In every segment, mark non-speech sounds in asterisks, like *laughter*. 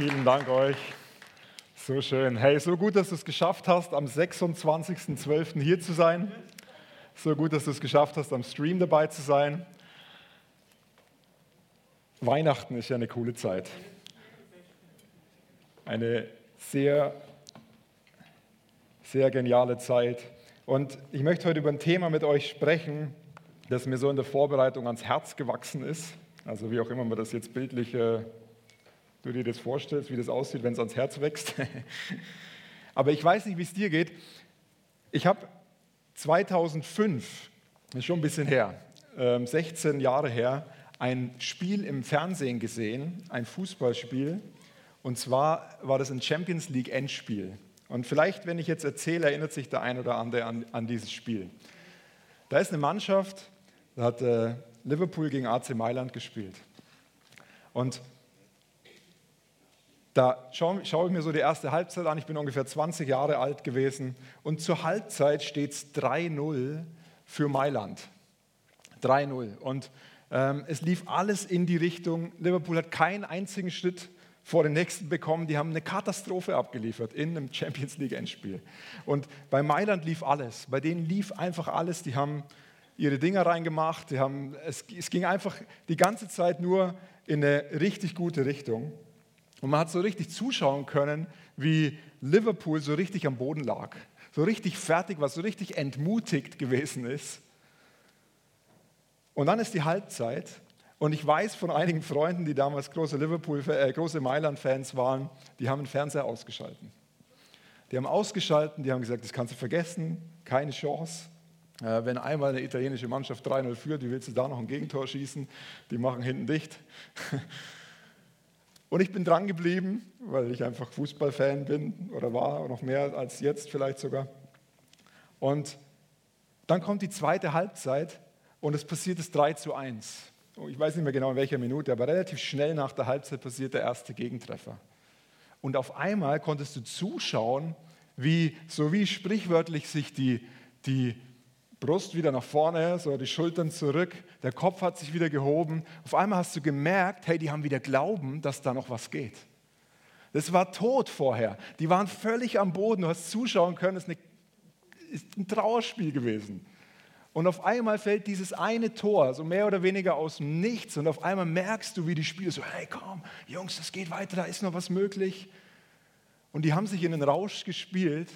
Vielen Dank euch. So schön. Hey, so gut, dass du es geschafft hast, am 26.12. hier zu sein. So gut, dass du es geschafft hast, am Stream dabei zu sein. Weihnachten ist ja eine coole Zeit. Eine sehr, sehr geniale Zeit. Und ich möchte heute über ein Thema mit euch sprechen, das mir so in der Vorbereitung ans Herz gewachsen ist. Also wie auch immer man das jetzt bildlich, äh, du dir das vorstellst, wie das aussieht, wenn es ans Herz wächst. *laughs* Aber ich weiß nicht, wie es dir geht. Ich habe 2005, das ist schon ein bisschen her, 16 ähm, Jahre her, ein Spiel im Fernsehen gesehen, ein Fußballspiel. Und zwar war das ein Champions League Endspiel. Und vielleicht, wenn ich jetzt erzähle, erinnert sich der ein oder andere an, an dieses Spiel. Da ist eine Mannschaft, da hat äh, Liverpool gegen AC Mailand gespielt. Und da schaue, schaue ich mir so die erste Halbzeit an. Ich bin ungefähr 20 Jahre alt gewesen. Und zur Halbzeit steht es 3-0 für Mailand. 3-0. Und ähm, es lief alles in die Richtung. Liverpool hat keinen einzigen Schritt vor den nächsten bekommen. Die haben eine Katastrophe abgeliefert in einem Champions League Endspiel. Und bei Mailand lief alles. Bei denen lief einfach alles. Die haben ihre Dinger reingemacht. Die haben, es, es ging einfach die ganze Zeit nur in eine richtig gute Richtung. Und man hat so richtig zuschauen können, wie Liverpool so richtig am Boden lag, so richtig fertig war, so richtig entmutigt gewesen ist. Und dann ist die Halbzeit und ich weiß von einigen Freunden, die damals große Liverpool, äh, große Mailand-Fans waren, die haben den Fernseher ausgeschalten. Die haben ausgeschalten, die haben gesagt, das kannst du vergessen, keine Chance. Äh, wenn einmal eine italienische Mannschaft 3-0 führt, wie willst du da noch ein Gegentor schießen? Die machen hinten dicht. *laughs* Und ich bin dran geblieben, weil ich einfach Fußballfan bin oder war, noch mehr als jetzt vielleicht sogar. Und dann kommt die zweite Halbzeit und es passiert das 3 zu 1. Ich weiß nicht mehr genau in welcher Minute, aber relativ schnell nach der Halbzeit passiert der erste Gegentreffer. Und auf einmal konntest du zuschauen, wie, so wie sprichwörtlich sich die, die Brust wieder nach vorne, so die Schultern zurück, der Kopf hat sich wieder gehoben. Auf einmal hast du gemerkt, hey, die haben wieder Glauben, dass da noch was geht. Das war tot vorher. Die waren völlig am Boden. Du hast zuschauen können, es ist, ein Trauerspiel gewesen. Und auf einmal fällt dieses eine Tor, so mehr oder weniger aus dem Nichts. Und auf einmal merkst du, wie die Spieler so, hey komm, Jungs, das geht weiter, da ist noch was möglich. Und die haben sich in den Rausch gespielt.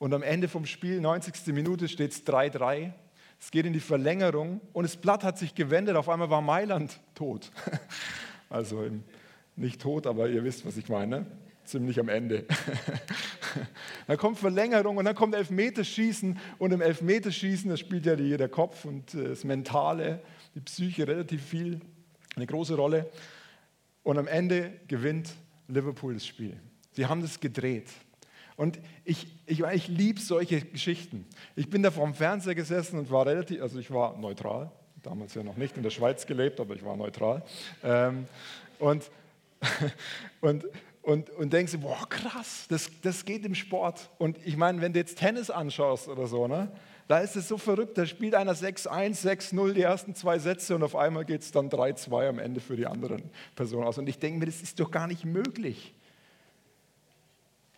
Und am Ende vom Spiel, 90. Minute, steht es 3-3. Es geht in die Verlängerung und das Blatt hat sich gewendet. Auf einmal war Mailand tot. *laughs* Also nicht tot, aber ihr wisst, was ich meine. Ziemlich am Ende. *laughs* dann kommt Verlängerung und dann kommt Elfmeterschießen. Und im Elfmeterschießen, da spielt ja der Kopf und äh, das Mentale, die Psyche relativ viel, eine große Rolle. Und am Ende gewinnt Liverpool das Spiel. Sie haben das gedreht. Und ich, ich, ich liebe solche Geschichten. Ich bin da vor dem Fernseher gesessen und war relativ, also ich war neutral, damals ja noch nicht in der Schweiz gelebt, aber ich war neutral. Ähm, und, *laughs* und, und, und denkst, boah, krass, das, das geht im Sport. Und ich meine, wenn du jetzt Tennis anschaust oder so, ne, da ist es so verrückt, da spielt einer 6-1, 6-0 die ersten zwei Sätze und auf einmal geht es dann 3-2 am Ende für die anderen Personen aus. Und ich denke mir, das ist doch gar nicht möglich.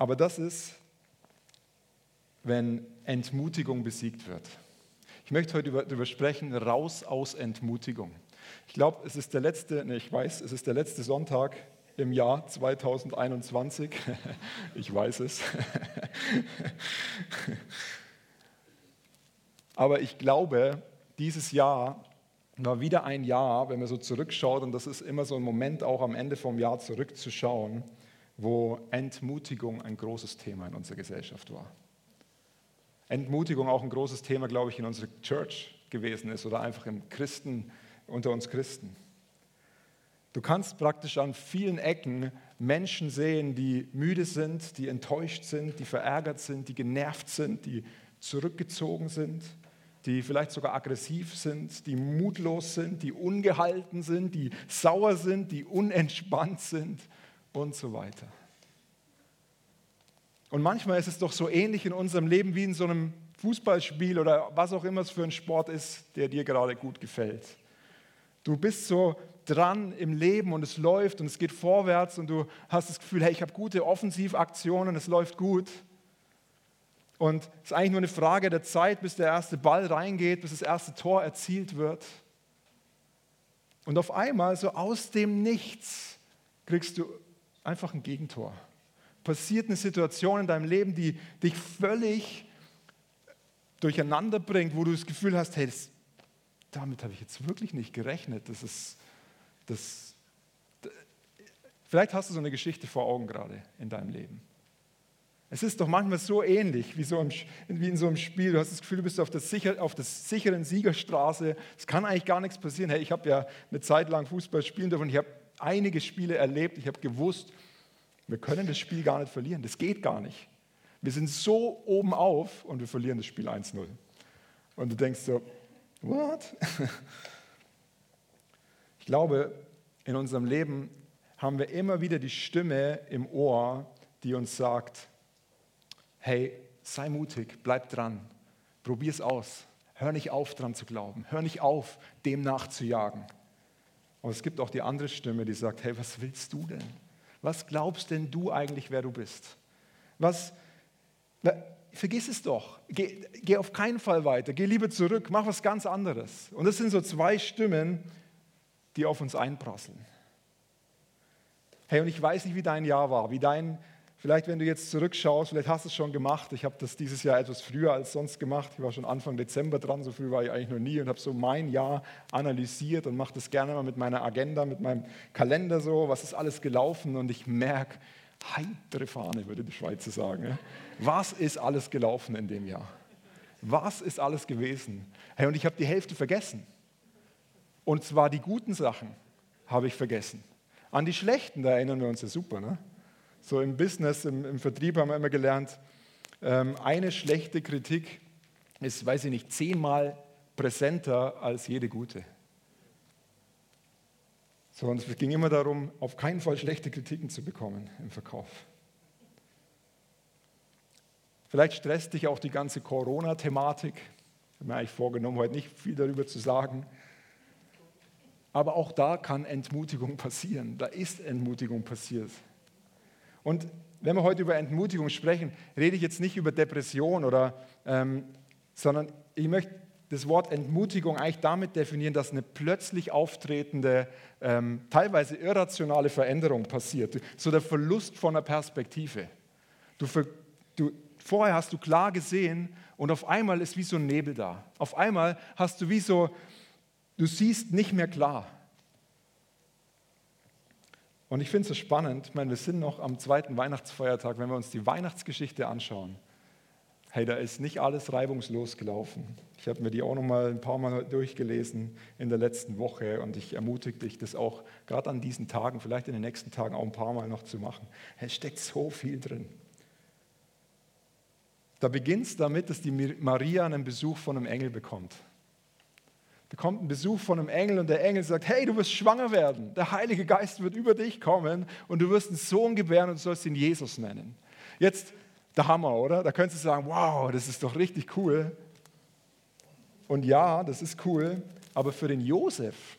Aber das ist, wenn Entmutigung besiegt wird. Ich möchte heute darüber sprechen, raus aus Entmutigung. Ich glaube, es ist der letzte, nee, ich weiß, es ist der letzte Sonntag im Jahr 2021. *laughs* ich weiß es. *laughs* Aber ich glaube, dieses Jahr war wieder ein Jahr, wenn man so zurückschaut, und das ist immer so ein Moment auch am Ende vom Jahr zurückzuschauen, wo Entmutigung ein großes Thema in unserer Gesellschaft war. Entmutigung auch ein großes Thema, glaube ich, in unserer Church gewesen ist oder einfach im Christen, unter uns Christen. Du kannst praktisch an vielen Ecken Menschen sehen, die müde sind, die enttäuscht sind, die verärgert sind, die genervt sind, die zurückgezogen sind, die vielleicht sogar aggressiv sind, die mutlos sind, die ungehalten sind, die sauer sind, die unentspannt sind und so weiter. Und manchmal ist es doch so ähnlich in unserem Leben wie in so einem Fußballspiel oder was auch immer es für ein Sport ist, der dir gerade gut gefällt. Du bist so dran im Leben und es läuft und es geht vorwärts und du hast das Gefühl, hey, ich habe gute Offensivaktionen, es läuft gut. Und es ist eigentlich nur eine Frage der Zeit, bis der erste Ball reingeht, bis das erste Tor erzielt wird. Und auf einmal, so aus dem Nichts, kriegst du einfach ein Gegentor. Passiert eine Situation in deinem Leben, die dich völlig durcheinander bringt, wo du das Gefühl hast, hey, das, damit habe ich jetzt wirklich nicht gerechnet. Das ist, das, vielleicht hast du so eine Geschichte vor Augen gerade in deinem Leben. Es ist doch manchmal so ähnlich wie, so im, wie in so einem Spiel. Du hast das Gefühl, du bist auf der, sicher, auf der sicheren Siegerstraße. Es kann eigentlich gar nichts passieren. Hey, ich habe ja eine Zeit lang Fußball spielen dürfen. Ich habe einige Spiele erlebt. Ich habe gewusst, wir können das Spiel gar nicht verlieren. Das geht gar nicht. Wir sind so oben auf und wir verlieren das Spiel 1-0. Und du denkst so, what? *laughs* Ich glaube, in unserem Leben haben wir immer wieder die Stimme im Ohr, die uns sagt, hey, sei mutig, bleib dran, probier es aus, hör nicht auf, dran zu glauben, hör nicht auf, dem nachzujagen. Aber es gibt auch die andere Stimme, die sagt, hey, was willst du denn? Was glaubst denn du eigentlich, wer du bist? Was, vergiss es doch, geh, geh auf keinen Fall weiter, geh lieber zurück, mach was ganz anderes. Und das sind so zwei Stimmen, die auf uns einprasseln. Hey, und ich weiß nicht, wie dein Jahr war, wie dein Vielleicht, wenn du jetzt zurückschaust, vielleicht hast du es schon gemacht. Ich habe das dieses Jahr etwas früher als sonst gemacht. Ich war schon Anfang Dezember dran, so früh war ich eigentlich noch nie und habe so mein Jahr analysiert und mache das gerne mal mit meiner Agenda, mit meinem Kalender so, was ist alles gelaufen und ich merke, heitere Fahne, würde die Schweizer sagen. Was ist alles gelaufen in dem Jahr? Was ist alles gewesen? Hey, und ich habe die Hälfte vergessen. Und zwar die guten Sachen habe ich vergessen. An die schlechten, da erinnern wir uns ja super, ne? So im Business, im, im Vertrieb haben wir immer gelernt, ähm, eine schlechte Kritik ist, weiß ich nicht, zehnmal präsenter als jede gute. So, und es ging immer darum, auf keinen Fall schlechte Kritiken zu bekommen im Verkauf. Vielleicht stresst dich auch die ganze Corona-Thematik. Ich habe mir eigentlich vorgenommen, heute nicht viel darüber zu sagen. Aber auch da kann Entmutigung passieren. Da ist Entmutigung passiert. Und wenn wir heute über Entmutigung sprechen, rede ich jetzt nicht über Depression oder, ähm, sondern ich möchte das Wort Entmutigung eigentlich damit definieren, dass eine plötzlich auftretende, ähm, teilweise irrationale Veränderung passiert. So der Verlust von einer Perspektive. Du, du, vorher hast du klar gesehen und auf einmal ist wie so ein Nebel da. Auf einmal hast du wie so, du siehst nicht mehr klar. Und ich finde es so spannend, ich meine, wir sind noch am zweiten Weihnachtsfeiertag, wenn wir uns die Weihnachtsgeschichte anschauen. Hey, da ist nicht alles reibungslos gelaufen. Ich habe mir die auch noch mal ein paar Mal durchgelesen in der letzten Woche und ich ermutige dich, das auch gerade an diesen Tagen, vielleicht in den nächsten Tagen auch ein paar Mal noch zu machen. Es steckt so viel drin. Da beginnt es damit, dass die Maria einen Besuch von einem Engel bekommt bekommt einen Besuch von einem Engel und der Engel sagt, hey, du wirst schwanger werden. Der Heilige Geist wird über dich kommen und du wirst einen Sohn gebären und sollst ihn Jesus nennen. Jetzt der Hammer, oder? Da könntest du sagen, wow, das ist doch richtig cool. Und ja, das ist cool, aber für den Josef,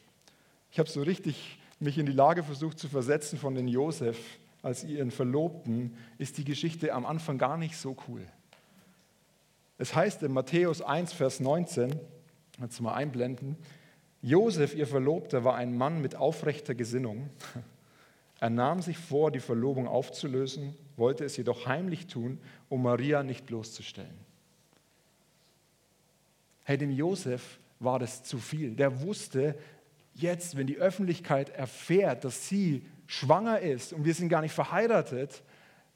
ich habe so richtig mich in die Lage versucht zu versetzen von den Josef als ihren Verlobten, ist die Geschichte am Anfang gar nicht so cool. Es heißt in Matthäus 1, Vers 19, Du mal einblenden? Josef, ihr Verlobter, war ein Mann mit aufrechter Gesinnung. Er nahm sich vor, die Verlobung aufzulösen, wollte es jedoch heimlich tun, um Maria nicht bloßzustellen. Hey, dem Josef war das zu viel. Der wusste, jetzt, wenn die Öffentlichkeit erfährt, dass sie schwanger ist und wir sind gar nicht verheiratet,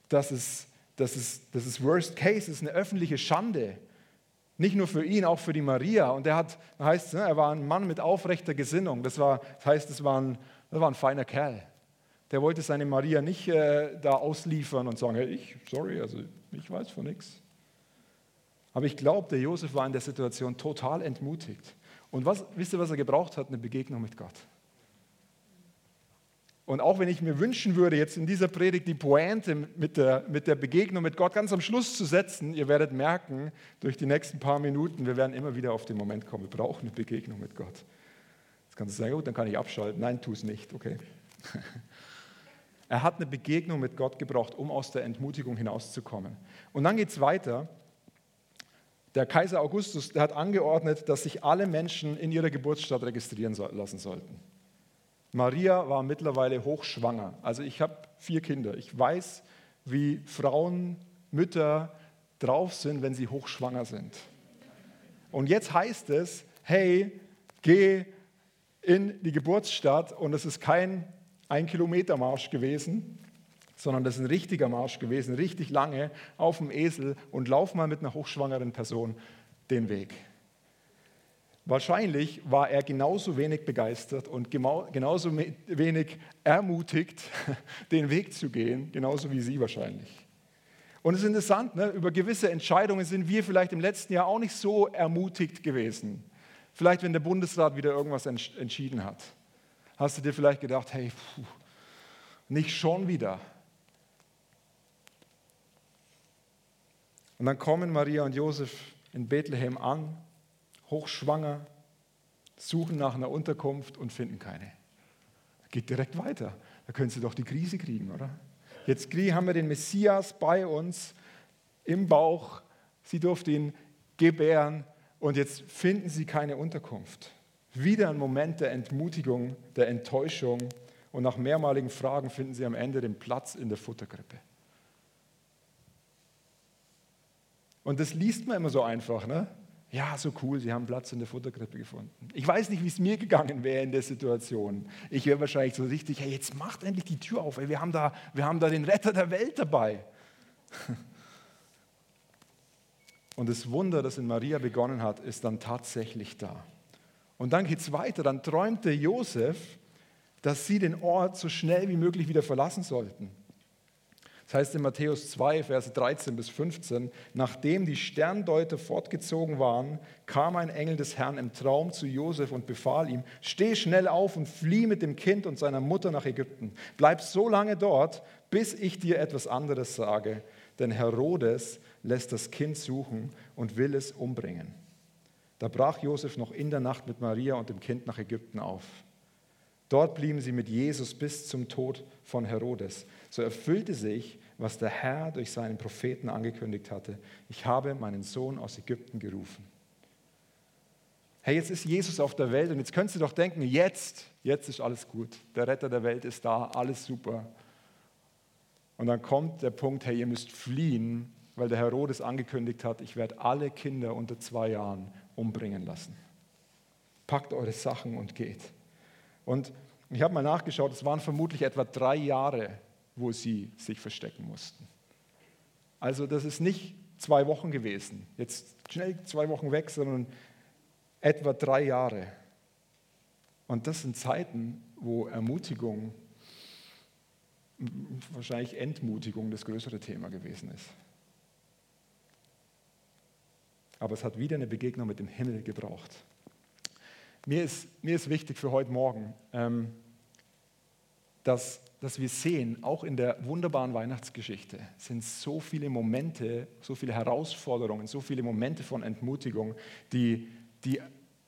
dass es, dass es, dass es Worst Case ist, eine öffentliche Schande. Nicht nur für ihn, auch für die Maria. Und er hat, heißt, ne, er war ein Mann mit aufrechter Gesinnung. Das, war, das heißt, es war, ein, das war ein feiner Kerl. Der wollte seine Maria nicht äh, da ausliefern und sagen, hey, ich, sorry, also ich weiß von nichts. Aber ich glaube, der Josef war in der Situation total entmutigt. Und was, wisst ihr, was er gebraucht hat? Eine Begegnung mit Gott. Und auch wenn ich mir wünschen würde, jetzt in dieser Predigt die Pointe mit der, mit der Begegnung mit Gott ganz am Schluss zu setzen, ihr werdet merken, durch die nächsten paar Minuten, wir werden immer wieder auf den Moment kommen, wir brauchen eine Begegnung mit Gott. kannst du sagen, gut, dann kann ich abschalten. Nein, tu es nicht, okay. *laughs* Er hat eine Begegnung mit Gott gebraucht, um aus der Entmutigung hinauszukommen. Und dann geht es weiter. Der Kaiser Augustus der hat angeordnet, dass sich alle Menschen in ihrer Geburtsstadt registrieren lassen sollten. Maria war mittlerweile hochschwanger. Also ich habe vier Kinder. Ich weiß, wie Frauen, Mütter drauf sind, wenn sie hochschwanger sind. Und jetzt heißt es, hey, geh in die Geburtsstadt und es ist kein ein Kilometer Marsch gewesen, sondern das ist ein richtiger Marsch gewesen, richtig lange auf dem Esel und lauf mal mit einer hochschwangeren Person den Weg. Wahrscheinlich war er genauso wenig begeistert und genauso wenig ermutigt, *laughs* den Weg zu gehen, genauso wie Sie wahrscheinlich. Und es ist interessant, ne? über gewisse Entscheidungen sind wir vielleicht im letzten Jahr auch nicht so ermutigt gewesen. Vielleicht, wenn der Bundesrat wieder irgendwas entschieden hat hast du dir vielleicht gedacht, hey, pfuh, nicht schon wieder. Und dann kommen Maria und Josef in Bethlehem an, hochschwanger, suchen nach einer Unterkunft und finden keine. Geht direkt weiter. Da können sie doch die Krise kriegen, oder? Jetzt haben wir den Messias bei uns im Bauch. Sie durfte ihn gebären und jetzt finden sie keine Unterkunft. Wieder ein Moment der Entmutigung, der Enttäuschung und nach mehrmaligen Fragen finden sie am Ende den Platz in der Futterkrippe. Und das liest man immer so einfach, ne? Ja, so cool, sie haben Platz in der Futterkrippe gefunden. Ich weiß nicht, wie es mir gegangen wäre in der Situation. Ich wäre wahrscheinlich so richtig, hey, jetzt macht endlich die Tür auf, ey, wir, haben da, wir haben da den Retter der Welt dabei. *laughs* Und das Wunder, das in Maria begonnen hat, ist dann tatsächlich da. Und dann geht es weiter. Dann träumte Josef, dass sie den Ort so schnell wie möglich wieder verlassen sollten. Das heißt in Matthäus 2, Verse 13 bis 15, nachdem die Sterndeuter fortgezogen waren, kam ein Engel des Herrn im Traum zu Josef und befahl ihm, steh schnell auf und flieh mit dem Kind und seiner Mutter nach Ägypten. Bleib so lange dort, bis ich dir etwas anderes sage, denn Herodes lässt das Kind suchen und will es umbringen. Da brach Josef noch in der Nacht mit Maria und dem Kind nach Ägypten auf. Dort blieben sie mit Jesus bis zum Tod von Herodes. So erfüllte sich, was der Herr durch seinen Propheten angekündigt hatte. Ich habe meinen Sohn aus Ägypten gerufen. Hey, jetzt ist Jesus auf der Welt und jetzt könntest du doch denken, jetzt, jetzt ist alles gut. Der Retter der Welt ist da, alles super. Und dann kommt der Punkt, hey, ihr müsst fliehen, weil der Herodes angekündigt hat, ich werde alle Kinder unter zwei Jahren umbringen lassen. Packt eure Sachen und geht. Und ich habe mal nachgeschaut, es waren vermutlich etwa drei Jahre, wo sie sich verstecken mussten. Also das ist nicht zwei Wochen gewesen, jetzt schnell zwei Wochen weg, sondern etwa drei Jahre. Und das sind Zeiten, wo Ermutigung, wahrscheinlich Entmutigung das größere Thema gewesen ist. Aber es hat wieder eine Begegnung mit dem Himmel gebraucht. Mir ist, mir ist wichtig für heute Morgen, ähm, dass, dass wir sehen, auch in der wunderbaren Weihnachtsgeschichte sind so viele Momente, so viele Herausforderungen, so viele Momente von Entmutigung, die, die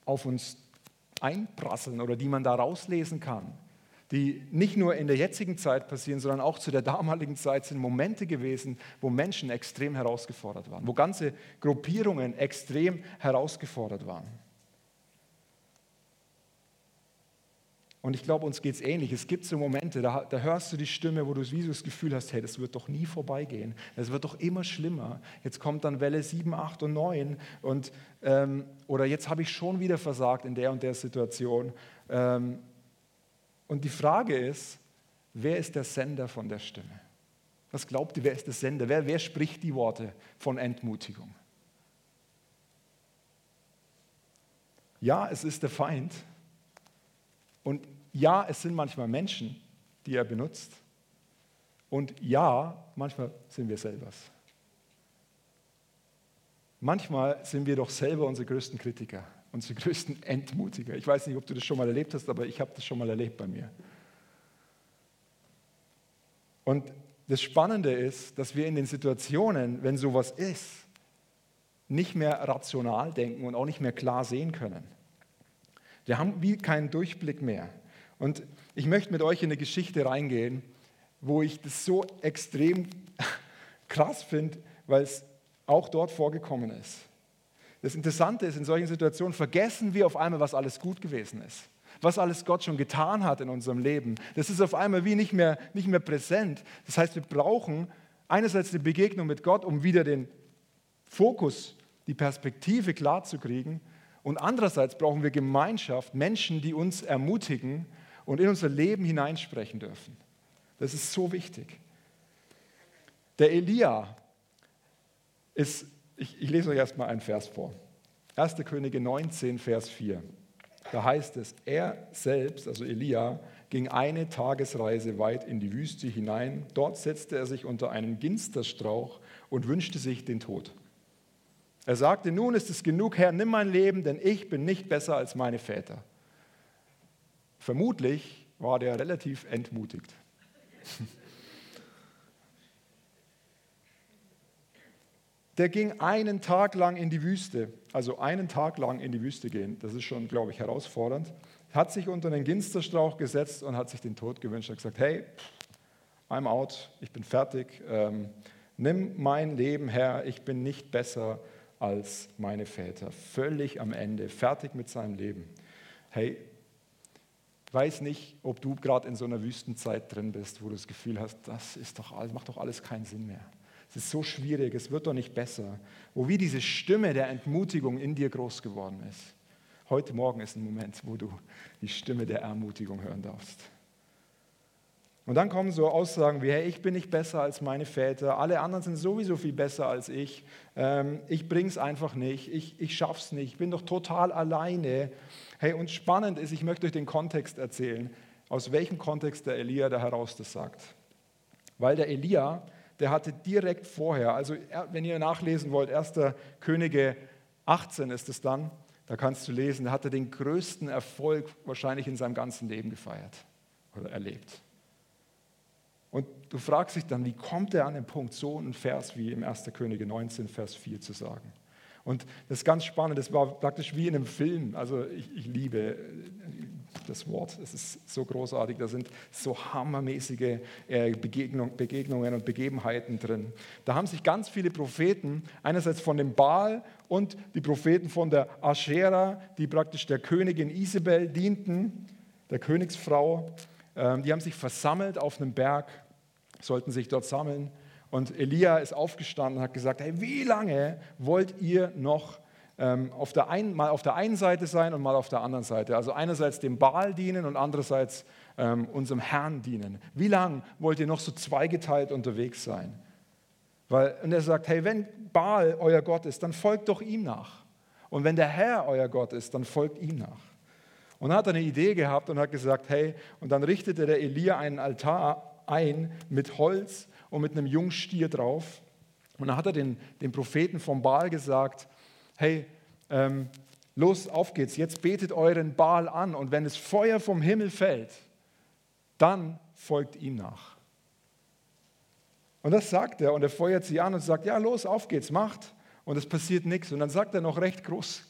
auf uns einprasseln oder die man da rauslesen kann die nicht nur in der jetzigen Zeit passieren, sondern auch zu der damaligen Zeit sind Momente gewesen, wo Menschen extrem herausgefordert waren, wo ganze Gruppierungen extrem herausgefordert waren. Und ich glaube, uns geht es ähnlich. Es gibt so Momente, da, da, hörst du die Stimme, wo du wie so das Gefühl hast, hey, das wird doch nie vorbeigehen. Es wird doch immer schlimmer. Jetzt kommt dann Welle 7, 8 und 9. Und, ähm, oder jetzt habe ich schon wieder versagt in der und der Situation. Ähm, und die Frage ist, wer ist der Sender von der Stimme? Was glaubt ihr, wer ist der Sender? Wer, wer spricht die Worte von Entmutigung? Ja, es ist der Feind. Und ja, es sind manchmal Menschen, die er benutzt. Und ja, manchmal sind wir selbers. Manchmal sind wir doch selber unsere größten Kritiker unsere größten *laughs* Entmutiger. Ich weiß nicht, ob du das schon mal erlebt hast, aber ich habe das schon mal erlebt bei mir. Und das Spannende ist, dass wir in den Situationen, wenn sowas ist, nicht mehr rational denken und auch nicht mehr klar sehen können. Wir haben wie keinen Durchblick mehr. Und ich möchte mit euch in eine Geschichte reingehen, wo ich das so extrem *laughs* krass finde, weil es auch dort vorgekommen ist. Das Interessante ist, in solchen Situationen vergessen wir auf einmal, was alles gut gewesen ist, was alles Gott schon getan hat in unserem Leben. Das ist auf einmal wie nicht mehr, nicht mehr präsent. Das heißt, wir brauchen einerseits eine Begegnung mit Gott, um wieder den Fokus, die Perspektive klar zu kriegen. Und andererseits brauchen wir Gemeinschaft, Menschen, die uns ermutigen und in unser Leben hineinsprechen dürfen. Das ist so wichtig. Der Elia ist ich, ich lese euch erstmal einen Vers vor. 1. Könige 19, Vers 4. Da heißt es, er selbst, also Elia, ging eine Tagesreise weit in die Wüste hinein. Dort setzte er sich unter einen Ginsterstrauch und wünschte sich den Tod. Er sagte, nun ist es genug, Herr, nimm mein Leben, denn ich bin nicht besser als meine Väter. Vermutlich war der relativ entmutigt. *laughs* der ging einen Tag lang in die Wüste, also einen Tag lang in die Wüste gehen, das ist schon, glaube ich, herausfordernd, hat sich unter den Ginsterstrauch gesetzt und hat sich den Tod gewünscht. Hat gesagt, hey, I'm out, ich bin fertig, ähm, nimm mein Leben her, ich bin nicht besser als meine Väter. Völlig am Ende, fertig mit seinem Leben. Hey, weiß nicht, ob du gerade in so einer Wüstenzeit drin bist, wo du das Gefühl hast, das ist doch, macht doch alles keinen Sinn mehr. Es ist so schwierig, es wird doch nicht besser. Wo wie diese Stimme der Entmutigung in dir groß geworden ist. Heute Morgen ist ein Moment, wo du die Stimme der Ermutigung hören darfst. Und dann kommen so Aussagen wie, hey, ich bin nicht besser als meine Väter, alle anderen sind sowieso viel besser als ich, ähm, ich bring's einfach nicht, ich, ich schaff's nicht, ich bin doch total alleine. Hey, und spannend ist, ich möchte euch den Kontext erzählen, aus welchem Kontext der Elia da heraus das sagt. Weil der Elia der hatte direkt vorher, also wenn ihr nachlesen wollt, 1. Könige 18 ist es dann, da kannst du lesen, da hat er den größten Erfolg wahrscheinlich in seinem ganzen Leben gefeiert oder erlebt. Und du fragst dich dann, wie kommt er an den Punkt, so einen Vers wie im 1. Könige 19, Vers 4 zu sagen? Und das ist ganz spannend, das war praktisch wie in einem Film. Also ich, ich liebe das Wort, es ist so großartig, da sind so hammermäßige äh, Begegnung, Begegnungen und Begebenheiten drin. Da haben sich ganz viele Propheten, einerseits von dem Baal und die Propheten von der Aschera, die praktisch der Königin Isabel dienten, der Königsfrau, die haben sich versammelt auf einem Berg, sollten sich dort sammeln und Elia ist aufgestanden und hat gesagt, hey, wie lange wollt ihr noch ähm, auf der einen, mal auf der einen Seite sein und mal auf der anderen Seite? Also einerseits dem Baal dienen und andererseits ähm, unserem Herrn dienen. Wie lange wollt ihr noch so zweigeteilt unterwegs sein? Weil, und er sagt, hey, wenn Baal euer Gott ist, dann folgt doch ihm nach. Und wenn der Herr euer Gott ist, dann folgt ihm nach. Und dann hat er eine Idee gehabt und hat gesagt, hey, und dann richtete der Elia einen Altar ein mit Holz und mit einem Jungstier drauf. Und dann hat er den, den Propheten vom Baal gesagt, hey, ähm, los, auf geht's, jetzt betet euren Baal an und wenn das Feuer vom Himmel fällt, dann folgt ihm nach. Und das sagt er und er feuert sie an und sagt, ja, los, auf geht's, macht. Und es passiert nichts. Und dann sagt er noch recht groß,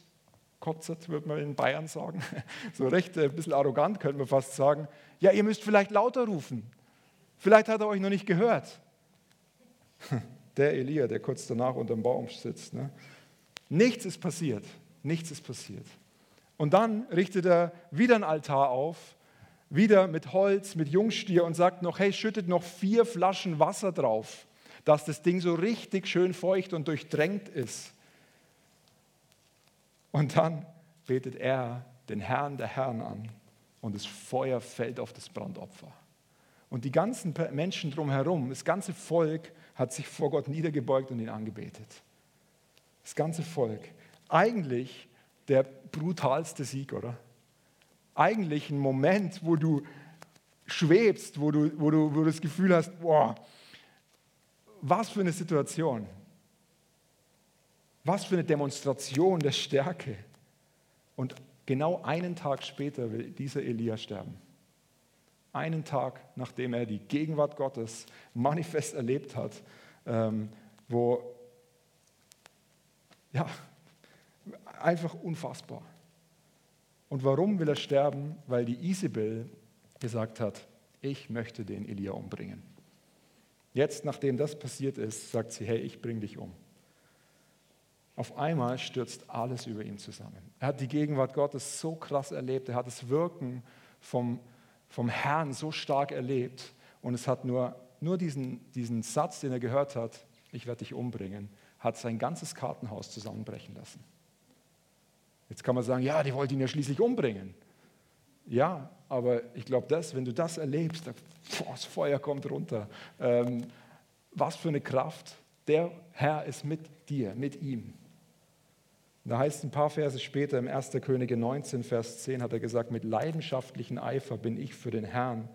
kotzert, würde man in Bayern sagen, *laughs* so recht äh, ein bisschen arrogant könnte man fast sagen, ja, ihr müsst vielleicht lauter rufen. Vielleicht hat er euch noch nicht gehört. *laughs* Der Elia, der kurz danach unter dem Baum sitzt. Ne? Nichts ist passiert. Nichts ist passiert. Und dann richtet er wieder ein Altar auf, wieder mit Holz, mit Jungstier und sagt noch, hey, schüttet noch vier Flaschen Wasser drauf, dass das Ding so richtig schön feucht und durchdrängt ist. Und dann betet er den Herrn der Herren an und das Feuer fällt auf das Brandopfer. Und die ganzen Menschen drumherum, das ganze Volk hat sich vor Gott niedergebeugt und ihn angebetet. Das ganze Volk. Eigentlich der brutalste Sieg, oder? Eigentlich ein Moment, wo du schwebst, wo du, wo du, wo du das Gefühl hast, boah, was für eine Situation. Was für eine Demonstration der Stärke. Und genau einen Tag später will dieser Elia sterben. Einen Tag, nachdem er die Gegenwart Gottes manifest erlebt hat, ähm, wo, ja, einfach unfassbar. Und warum will er sterben? Weil die Isabel gesagt hat, ich möchte den Elia umbringen. Jetzt, nachdem das passiert ist, sagt sie, hey, ich bringe dich um. Auf einmal stürzt alles über ihn zusammen. Er hat die Gegenwart Gottes so krass erlebt, er hat das Wirken vom, vom Herrn so stark erlebt und es hat nur, nur diesen, diesen Satz, den er gehört hat, ich werde dich umbringen, hat sein ganzes Kartenhaus zusammenbrechen lassen. Jetzt kann man sagen, ja, die wollten ihn ja schließlich umbringen. Ja, aber ich glaube, das, wenn du das erlebst, das Feuer kommt runter. Ähm, was für eine Kraft. Der Herr ist mit dir, mit ihm. Da heißt ein paar Verse später im 1. Könige 19, Vers 10 hat er gesagt, mit leidenschaftlichem Eifer bin ich für den Herrn,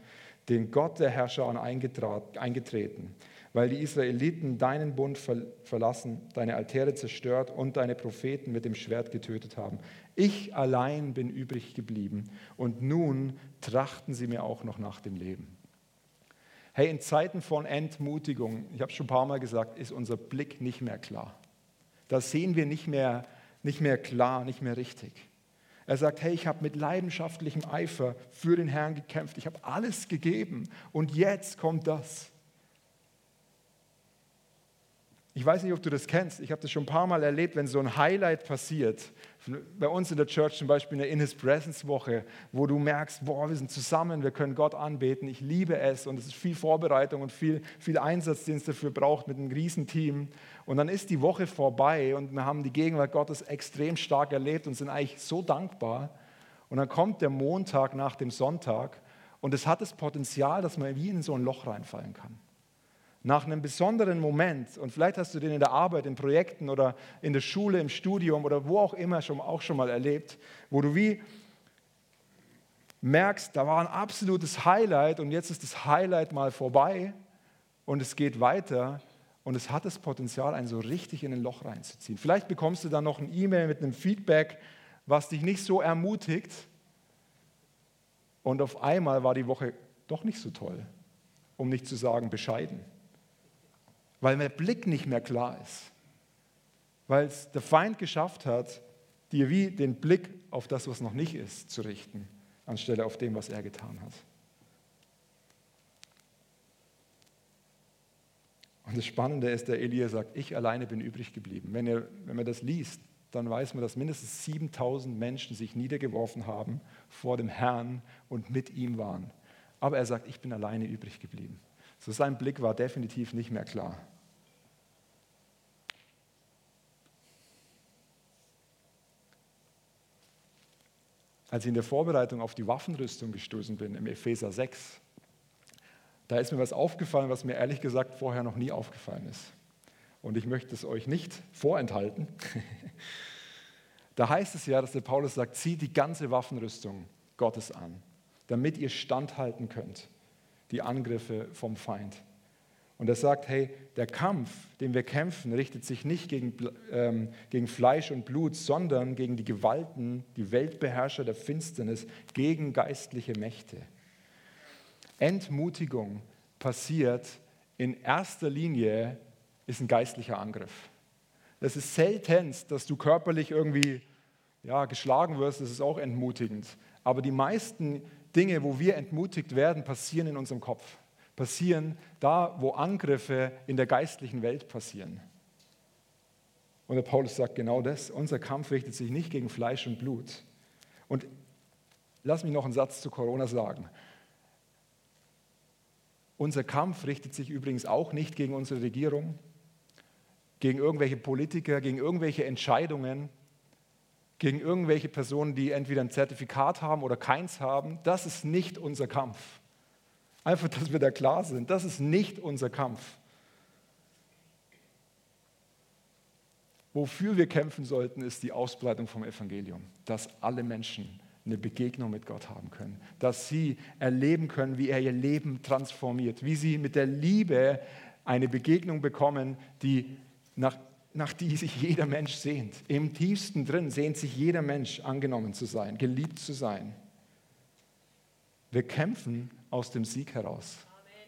den Gott der Herrscher, eingetreten weil die Israeliten deinen Bund verlassen, deine Altäre zerstört und deine Propheten mit dem Schwert getötet haben. Ich allein bin übrig geblieben und nun trachten sie mir auch noch nach dem Leben. Hey, in Zeiten von Entmutigung, ich habe es schon ein paar Mal gesagt, ist unser Blick nicht mehr klar. Da sehen wir nicht mehr, nicht mehr klar, nicht mehr richtig. Er sagt, hey, ich habe mit leidenschaftlichem Eifer für den Herrn gekämpft, ich habe alles gegeben und jetzt kommt das. Ich weiß nicht, ob du das kennst. Ich habe das schon ein paar Mal erlebt, wenn so ein Highlight passiert. Bei uns in der Church zum Beispiel eine In His Presence Woche, wo du merkst, boah, wir sind zusammen, wir können Gott anbeten. Ich liebe es und es ist viel Vorbereitung und viel, viel Einsatz, den es dafür braucht mit einem Riesenteam. Und dann ist die Woche vorbei und wir haben die Gegenwart Gottes extrem stark erlebt und sind eigentlich so dankbar. Und dann kommt der Montag nach dem Sonntag und es hat das Potenzial, dass man wie in so ein Loch reinfallen kann nach einem besonderen Moment, und vielleicht hast du den in der Arbeit, in Projekten oder in der Schule, im Studium oder wo auch immer schon, auch schon mal erlebt, wo du wie merkst, da war ein absolutes Highlight und jetzt ist das Highlight mal vorbei und es geht weiter und es hat das Potenzial, einen so richtig in ein Loch reinzuziehen. Vielleicht bekommst du dann noch ein E-Mail mit einem Feedback, was dich nicht so ermutigt und auf einmal war die Woche doch nicht so toll, um nicht zu sagen bescheiden weil der Blick nicht mehr klar ist. Weil es der Feind geschafft hat, dir wie den Blick auf das, was noch nicht ist, zu richten, anstelle auf dem, was er getan hat. Und das Spannende ist, der Elia sagt, ich alleine bin übrig geblieben. Wenn, ihr, wenn man das liest, dann weiß man, dass mindestens 7000 Menschen sich niedergeworfen haben vor dem Herrn und mit ihm waren. Aber er sagt, ich bin alleine übrig geblieben. So sein Blick war definitiv nicht mehr klar. Als ich in der Vorbereitung auf die Waffenrüstung gestoßen bin, im Epheser 6, da ist mir was aufgefallen, was mir ehrlich gesagt vorher noch nie aufgefallen ist. Und ich möchte es euch nicht vorenthalten. *laughs* da heißt es ja, dass der Paulus sagt, zieht die ganze Waffenrüstung Gottes an, damit ihr standhalten könnt, die Angriffe vom Feind. Und er sagt, hey, der Kampf, den wir kämpfen, richtet sich nicht gegen, ähm, gegen Fleisch und Blut, sondern gegen die Gewalten, die Weltbeherrscher der Finsternis, gegen geistliche Mächte. Entmutigung passiert in erster Linie, ist ein geistlicher Angriff. Es ist seltenst, dass du körperlich irgendwie ja, geschlagen wirst, das ist auch entmutigend. Aber die meisten Dinge, wo wir entmutigt werden, passieren in unserem Kopf passieren da, wo Angriffe in der geistlichen Welt passieren. Und der Paulus sagt genau das. Unser Kampf richtet sich nicht gegen Fleisch und Blut. Und lass mich noch einen Satz zu Corona sagen. Unser Kampf richtet sich übrigens auch nicht gegen unsere Regierung, gegen irgendwelche Politiker, gegen irgendwelche Entscheidungen, gegen irgendwelche Personen, die entweder ein Zertifikat haben oder keins haben. Das ist nicht unser Kampf. Einfach, dass wir da klar sind. Das ist nicht unser Kampf. Wofür wir kämpfen sollten, ist die Ausbreitung vom Evangelium, dass alle Menschen eine Begegnung mit Gott haben können, dass sie erleben können, wie er ihr Leben transformiert, wie sie mit der Liebe eine Begegnung bekommen, die nach, nach die sich jeder Mensch sehnt. Im tiefsten drin sehnt sich jeder Mensch angenommen zu sein, geliebt zu sein. Wir kämpfen aus dem Sieg heraus.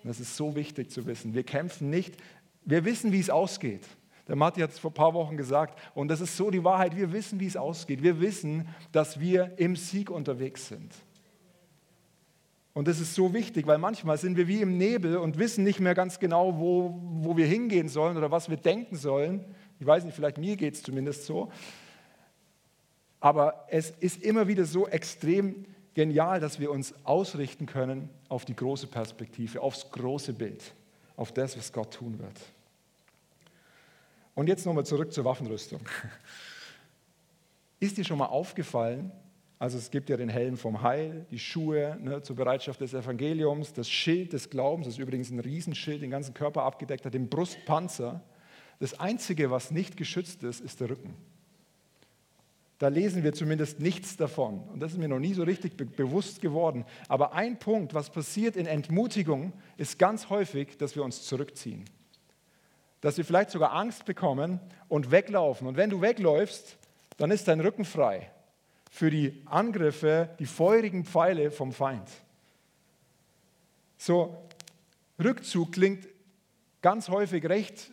Das ist so wichtig zu wissen. Wir kämpfen nicht, wir wissen, wie es ausgeht. Der Matti hat es vor ein paar Wochen gesagt und das ist so die Wahrheit. Wir wissen, wie es ausgeht. Wir wissen, dass wir im Sieg unterwegs sind. Und das ist so wichtig, weil manchmal sind wir wie im Nebel und wissen nicht mehr ganz genau, wo, wo wir hingehen sollen oder was wir denken sollen. Ich weiß nicht, vielleicht mir geht es zumindest so. Aber es ist immer wieder so extrem genial, dass wir uns ausrichten können auf die große Perspektive, aufs große Bild, auf das, was Gott tun wird. Und jetzt nochmal zurück zur Waffenrüstung. Ist dir schon mal aufgefallen, also es gibt ja den Helm vom Heil, die Schuhe ne, zur Bereitschaft des Evangeliums, das Schild des Glaubens, das übrigens ein Riesenschild, den ganzen Körper abgedeckt hat, den Brustpanzer. Das Einzige, was nicht geschützt ist, ist der Rücken. Da lesen wir zumindest nichts davon. Und das ist mir noch nie so richtig be bewusst geworden. Aber ein Punkt, was passiert in Entmutigung, ist ganz häufig, dass wir uns zurückziehen. Dass wir vielleicht sogar Angst bekommen und weglaufen. Und wenn du wegläufst, dann ist dein Rücken frei für die Angriffe, die feurigen Pfeile vom Feind. So, Rückzug klingt ganz häufig recht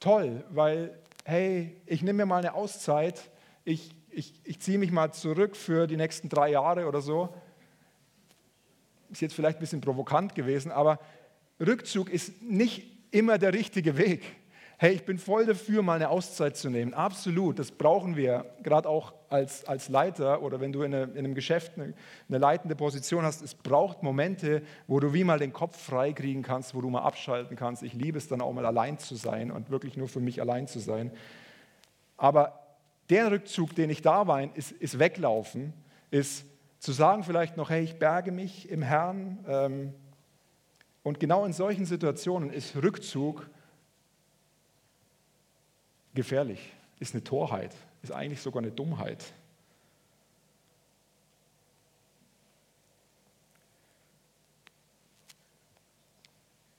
toll, weil, hey, ich nehme mir mal eine Auszeit ich, ich, ich ziehe mich mal zurück für die nächsten drei Jahre oder so. Ist jetzt vielleicht ein bisschen provokant gewesen, aber Rückzug ist nicht immer der richtige Weg. Hey, ich bin voll dafür, mal eine Auszeit zu nehmen. Absolut, das brauchen wir, gerade auch als, als Leiter oder wenn du in, eine, in einem Geschäft eine, eine, leitende Position hast. Es braucht Momente, wo du wie mal den Kopf frei kriegen kannst, wo du mal abschalten kannst. Ich liebe es dann auch mal allein zu sein und wirklich nur für mich allein zu sein. Aber der Rückzug, den ich da war, ist, ist weglaufen, ist zu sagen vielleicht noch, hey, ich berge mich im Herrn. Ähm, und genau in solchen Situationen ist Rückzug gefährlich, ist eine Torheit, ist eigentlich sogar eine Dummheit.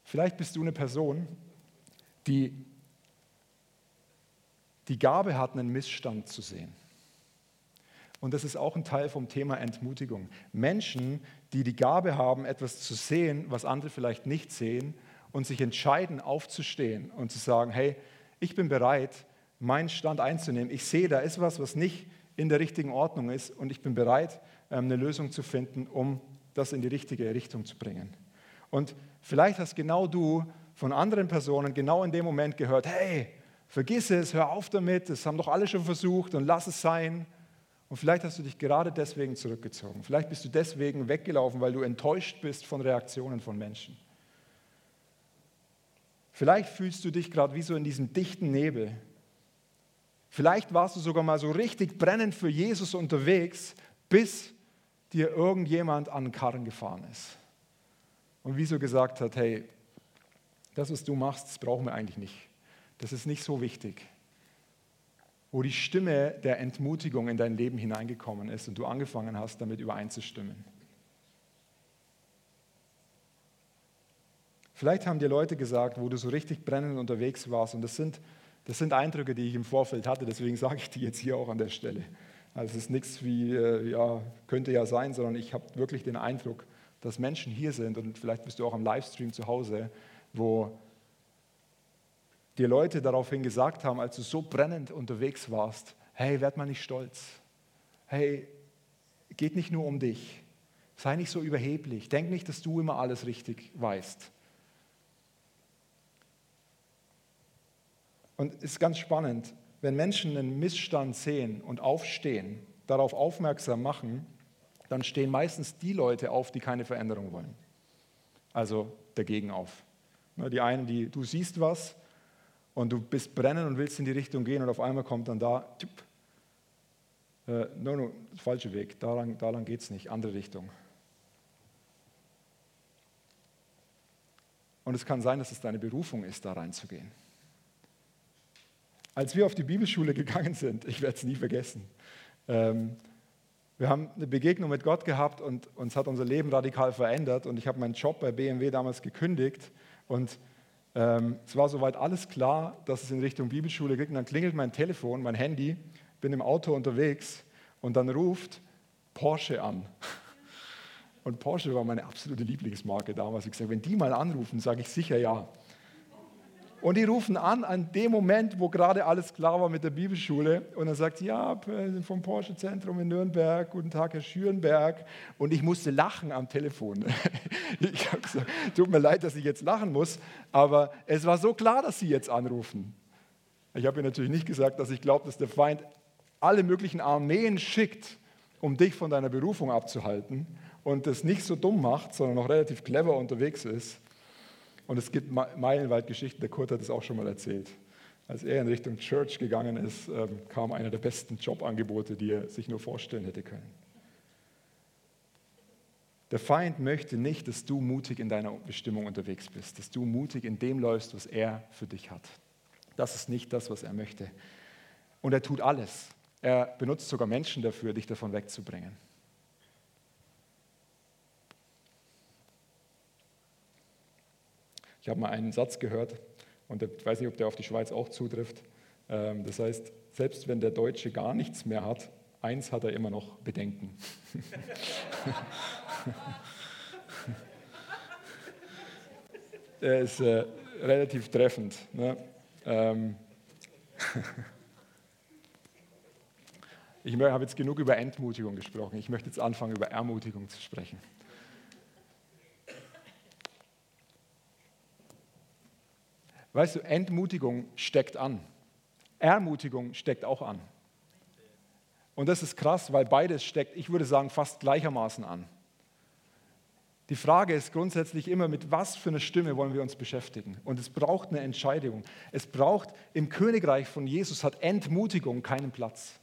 Vielleicht bist du eine Person, die die Gabe hat, einen Missstand zu sehen. Und das ist auch ein Teil vom Thema Entmutigung. Menschen, die die Gabe haben, etwas zu sehen, was andere vielleicht nicht sehen, und sich entscheiden, aufzustehen und zu sagen, hey, ich bin bereit, meinen Stand einzunehmen. Ich sehe, da ist was, was nicht in der richtigen Ordnung ist und ich bin bereit, ähm, eine Lösung zu finden, um das in die richtige Richtung zu bringen. Und vielleicht hast genau du von anderen Personen genau in dem Moment gehört, hey, Vergiss es, hör auf damit, das haben doch alle schon versucht und lass es sein. Und vielleicht hast du dich gerade deswegen zurückgezogen. Vielleicht bist du deswegen weggelaufen, weil du enttäuscht bist von Reaktionen von Menschen. Vielleicht fühlst du dich gerade wie so in diesem dichten Nebel. Vielleicht warst du sogar mal so richtig brennend für Jesus unterwegs, bis dir irgendjemand an den Karren gefahren ist. Und wieso gesagt hat, hey, das, was du machst, das brauchen wir eigentlich nicht das ist nicht so wichtig. Wo die Stimme der Entmutigung in dein Leben hineingekommen ist und du angefangen hast, damit übereinzustimmen. Vielleicht haben dir Leute gesagt, wo du so richtig brennend unterwegs warst, und das sind, das sind Eindrücke, die ich im Vorfeld hatte, deswegen sage ich die jetzt hier auch an der Stelle. Also es ist nichts wie, äh, ja, könnte ja sein, sondern ich habe wirklich den Eindruck, dass Menschen hier sind und vielleicht bist du auch am Livestream zu Hause, wo dir Leute daraufhin gesagt haben, als du so brennend unterwegs warst, hey, werd mal nicht stolz. Hey, geht nicht nur um dich. Sei nicht so überheblich. Denk nicht, dass du immer alles richtig weißt. Und es ist ganz spannend, wenn Menschen einen Missstand sehen und aufstehen, darauf aufmerksam machen, dann stehen meistens die Leute auf, die keine Veränderung wollen. Also dagegen auf. Die einen, die du siehst was, und du bist brennen und willst in die Richtung gehen und auf einmal kommt dann da, tschip, äh, no, no, falsche Weg, daran, daran geht es nicht, andere Richtung. Und es kann sein, dass es deine Berufung ist, da reinzugehen. Als wir auf die Bibelschule *laughs* gegangen sind, ich werde es nie vergessen, ähm, wir haben eine Begegnung mit Gott gehabt und uns hat unser Leben radikal verändert und ich habe meinen Job bei BMW damals gekündigt und ähm, es war soweit alles klar, dass es in Richtung Bibelschule. Und dann klingelt mein Telefon, mein Handy, bin im Auto unterwegs und dann ruft Porsche an. Und Porsche war meine absolute Lieblingsmarke damals. Ich gesagt, wenn die mal anrufen, sage ich sicher ja. Und die rufen an, an dem Moment, wo gerade alles klar war mit der Bibelschule. Und dann sagt sie, ja, vom Porsche-Zentrum in Nürnberg, guten Tag, Herr Schürenberg. Und ich musste lachen am Telefon. *laughs* Ich habe gesagt, tut mir leid, dass ich jetzt lachen muss, aber es war so klar, dass Sie jetzt anrufen. Ich habe ihr natürlich nicht gesagt, dass ich glaube, dass der Feind alle möglichen Armeen schickt, um dich von deiner Berufung abzuhalten und das nicht so dumm macht, sondern noch relativ clever unterwegs ist. Und es gibt meilenweit Geschichten, der Kurt hat es auch schon mal erzählt. Als er in Richtung Church gegangen ist, ähm, kam einer der besten Jobangebote, die er sich nur vorstellen hätte können. Der Feind möchte nicht, dass du mutig in deiner Bestimmung unterwegs bist, dass du mutig in dem läufst, was er für dich hat. Das ist nicht das, was er möchte. Und er tut alles. Er benutzt sogar Menschen dafür, dich davon wegzubringen. Ich habe mal einen Satz gehört, und ich weiß nicht, ob der auf die Schweiz auch zutrifft. Ähm, das heißt, selbst wenn der Deutsche gar nichts mehr hat, eins hat er immer noch Bedenken. *laughs* der ist äh, relativ treffend. Ne? Ähm *laughs* ich habe jetzt genug über Entmutigung gesprochen. Ich möchte jetzt anfangen, über Ermutigung zu sprechen. Weißt du, Entmutigung steckt an. Ermutigung steckt auch an. Und das ist krass, weil beides steckt, ich würde sagen, fast gleichermaßen an. Die Frage ist grundsätzlich immer, mit was für einer Stimme wollen wir uns beschäftigen? Und es braucht eine Entscheidung. Es braucht im Königreich von Jesus hat Entmutigung keinen Platz.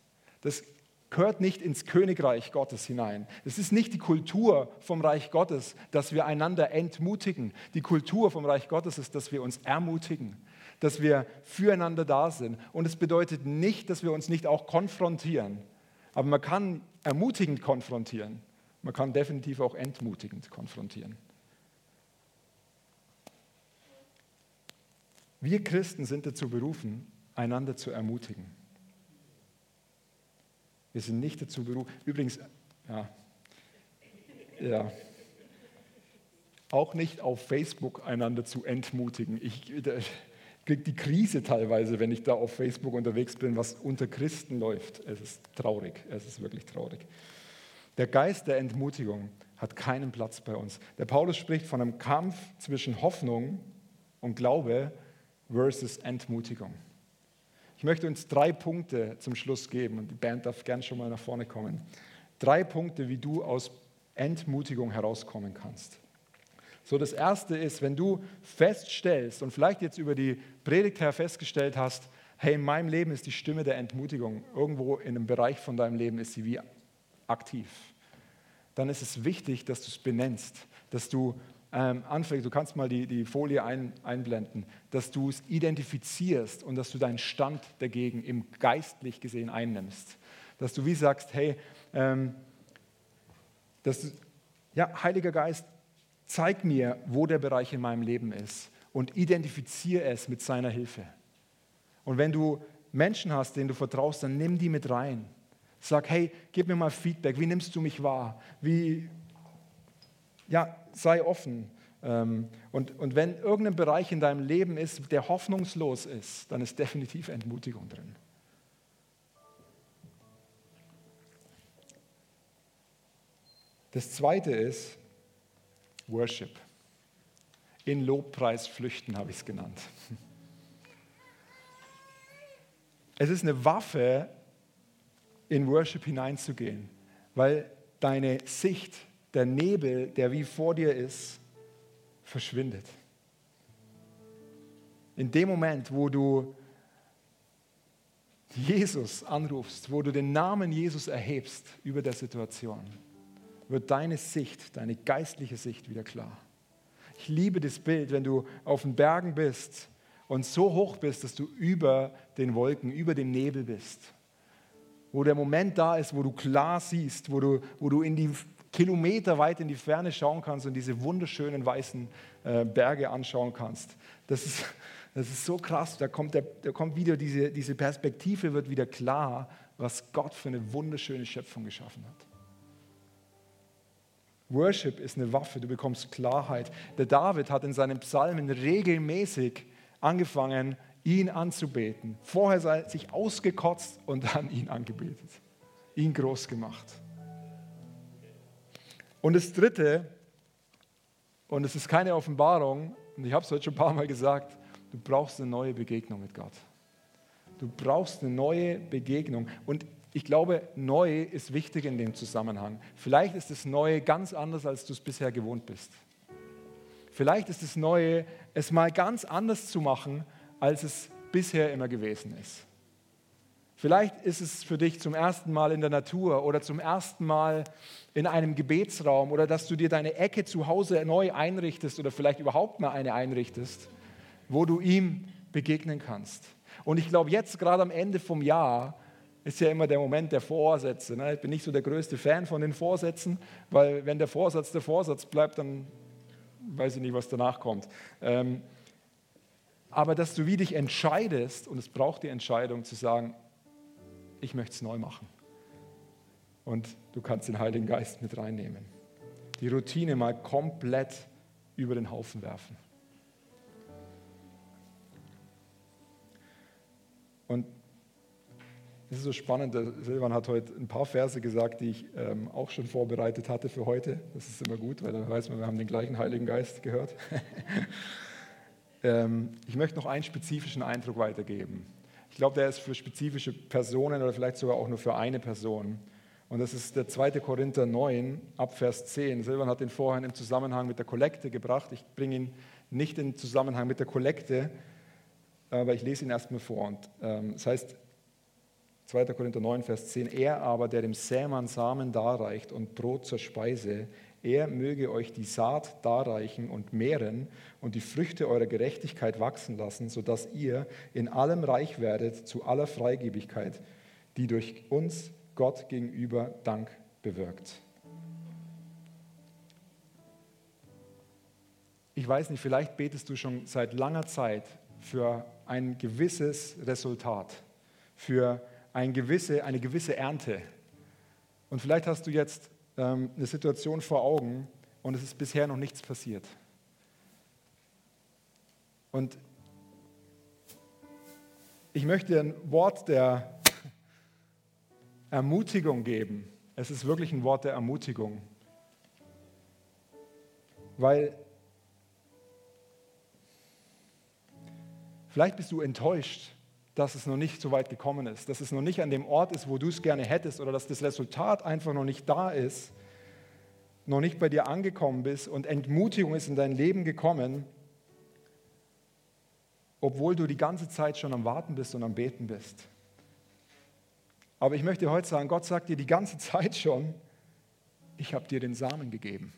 Das gehört nicht ins Königreich Gottes hinein. Es ist nicht die Kultur vom Reich Gottes, dass wir einander entmutigen. Die Kultur vom Reich Gottes ist, dass wir uns ermutigen, dass wir füreinander da sind. Und es bedeutet nicht, dass wir uns nicht auch konfrontieren. Aber man kann ermutigend konfrontieren. Man kann definitiv auch entmutigend konfrontieren. Wir Christen sind dazu berufen, einander zu ermutigen. Wir sind nicht dazu berufen. Übrigens, ja, ja, auch nicht auf Facebook einander zu entmutigen. Ich kriege die Krise teilweise, wenn ich da auf Facebook unterwegs bin, was unter Christen läuft. Es ist traurig, es ist wirklich traurig. Der Geist der Entmutigung hat keinen Platz bei uns. Der Paulus spricht von einem Kampf zwischen Hoffnung und Glaube versus Entmutigung. Ich möchte uns drei Punkte zum Schluss geben und die Band darf gern schon mal nach vorne kommen. Drei Punkte, wie du aus Entmutigung herauskommen kannst. So, das erste ist, wenn du feststellst und vielleicht jetzt über die Predigt her festgestellt hast, hey, in meinem Leben ist die Stimme der Entmutigung, irgendwo in einem Bereich von deinem Leben ist sie wie aktiv, dann ist es wichtig, dass du es benennst, dass du ähm, anfängst, du kannst mal die, die Folie ein, einblenden, dass du es identifizierst und dass du deinen Stand dagegen im geistlich gesehen einnimmst. Dass du wie sagst, hey, ähm, dass du, ja, Heiliger Geist, zeig mir, wo der Bereich in meinem Leben ist und identifiziere es mit seiner Hilfe. Und wenn du Menschen hast, denen du vertraust, dann nimm die mit rein. Sag, hey, gib mir mal Feedback. Wie nimmst du mich wahr? Wie, ja, sei offen. Ähm, und, und wenn irgendein Bereich in deinem Leben ist, der hoffnungslos ist, dann ist *laughs* definitiv Entmutigung drin. Das zweite ist Worship. In Lobpreis flüchten habe ich es genannt. Es ist eine Waffe, in Worship hineinzugehen, weil deine Sicht der Nebel, der wie vor dir ist, verschwindet. In dem Moment, wo du Jesus anrufst, wo du den Namen Jesus erhebst über der Situation, wird deine Sicht, deine geistliche Sicht wieder klar. Ich liebe das Bild, wenn du auf den Bergen bist und so hoch bist, dass du über den Wolken, über dem Nebel bist. Wo der Moment da ist, wo du klar siehst, wo du, wo du in die Kilometer weit in die Ferne schauen kannst und diese wunderschönen weißen äh, Berge anschauen kannst. Das ist, *laughs* das ist so krass. Da kommt, der, da kommt wieder diese, diese Perspektive, wird wieder klar, was Gott für eine wunderschöne Schöpfung geschaffen hat. Worship ist eine Waffe, du bekommst Klarheit. Der David hat in seinen Psalmen regelmäßig angefangen, ihn anzubeten. Vorher sich ausgekotzt und dann ihn angebetet. Ihn groß gemacht. Und das Dritte, und es ist keine Offenbarung, und ich habe es heute schon ein paar Mal gesagt, du brauchst eine neue Begegnung mit Gott. Du brauchst eine neue Begegnung. Und ich glaube, neu ist wichtig in dem Zusammenhang. Vielleicht ist das Neue ganz anders, als du es bisher gewohnt bist. Vielleicht ist das Neue, es mal ganz anders zu machen, als es bisher immer gewesen ist. Vielleicht ist es für dich zum ersten Mal in der Natur oder zum ersten Mal in einem Gebetsraum oder dass du dir deine Ecke zu Hause neu einrichtest oder vielleicht überhaupt mal eine einrichtest, wo du ihm begegnen kannst. Und ich glaube, jetzt gerade am Ende vom Jahr ist ja immer der Moment der Vorsätze. Ne? Ich bin nicht so der größte Fan von den Vorsätzen, weil wenn der Vorsatz der Vorsatz bleibt, dann weiß ich nicht, was danach kommt. Ähm, aber dass du wie dich entscheidest, und es braucht die Entscheidung zu sagen, ich möchte es neu machen. Und du kannst den Heiligen Geist mit reinnehmen. Die Routine mal komplett über den Haufen werfen. Und es ist so spannend, der Silvan hat heute ein paar Verse gesagt, die ich ähm, auch schon vorbereitet hatte für heute. Das ist immer gut, weil dann weiß man, wir haben den gleichen Heiligen Geist gehört. *laughs* ähm, ich möchte noch einen spezifischen Eindruck weitergeben. Glaube, der ist für spezifische Personen oder vielleicht sogar auch nur für eine Person. Und das ist der 2. Korinther 9, ab Vers 10. Silvan hat den vorhin im Zusammenhang mit der Kollekte gebracht. Ich bringe ihn nicht in Zusammenhang mit der Kollekte, aber ich lese ihn erstmal vor. Und, ähm, das heißt, 2. Korinther 9, Vers 10, er aber, der dem Sämann Samen darreicht und Brot zur Speise, er möge euch die Saat darreichen und mehren und die Früchte eurer Gerechtigkeit wachsen lassen, sodass ihr in allem reich werdet zu aller Freigebigkeit, die durch uns Gott gegenüber Dank bewirkt. Ich weiß nicht, vielleicht betest du schon seit langer Zeit für ein gewisses Resultat, für eine gewisse, eine gewisse Ernte. Und vielleicht hast du jetzt ähm, eine Situation vor Augen und es ist bisher noch nichts passiert. Und ich möchte ein Wort der *laughs* Ermutigung geben. Es ist wirklich ein Wort der Ermutigung. Weil vielleicht bist du enttäuscht dass es noch nicht so weit gekommen ist, dass es noch nicht an dem Ort ist, wo du es gerne hättest oder dass das Resultat einfach noch nicht da ist, noch nicht bei dir angekommen bist und Entmutigung ist in dein Leben gekommen, obwohl du die ganze Zeit schon am Warten bist und am Beten bist. Aber ich möchte heute sagen, Gott sagt dir die ganze Zeit schon, ich habe dir den Samen gegeben.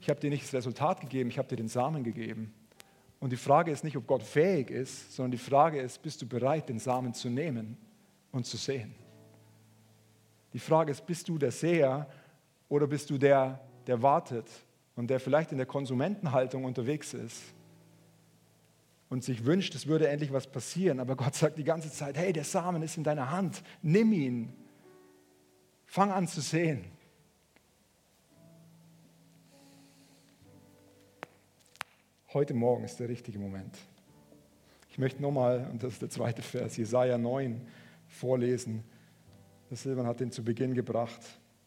Ich habe dir nicht das Resultat gegeben, ich habe dir den Samen gegeben. Und die Frage ist nicht, ob Gott fähig ist, sondern die Frage ist, bist du bereit, den Samen zu nehmen und zu sehen? Die Frage ist, bist du der Seher oder bist du der, der wartet und der vielleicht in der Konsumentenhaltung unterwegs ist und sich wünscht, es würde endlich was passieren, aber Gott sagt die ganze Zeit, hey, der Samen ist in deiner Hand, nimm ihn, fang an zu sehen. Heute Morgen ist der richtige Moment. Ich möchte nochmal, und das ist der zweite Vers, Jesaja 9 vorlesen. Der Silvan hat den zu Beginn gebracht.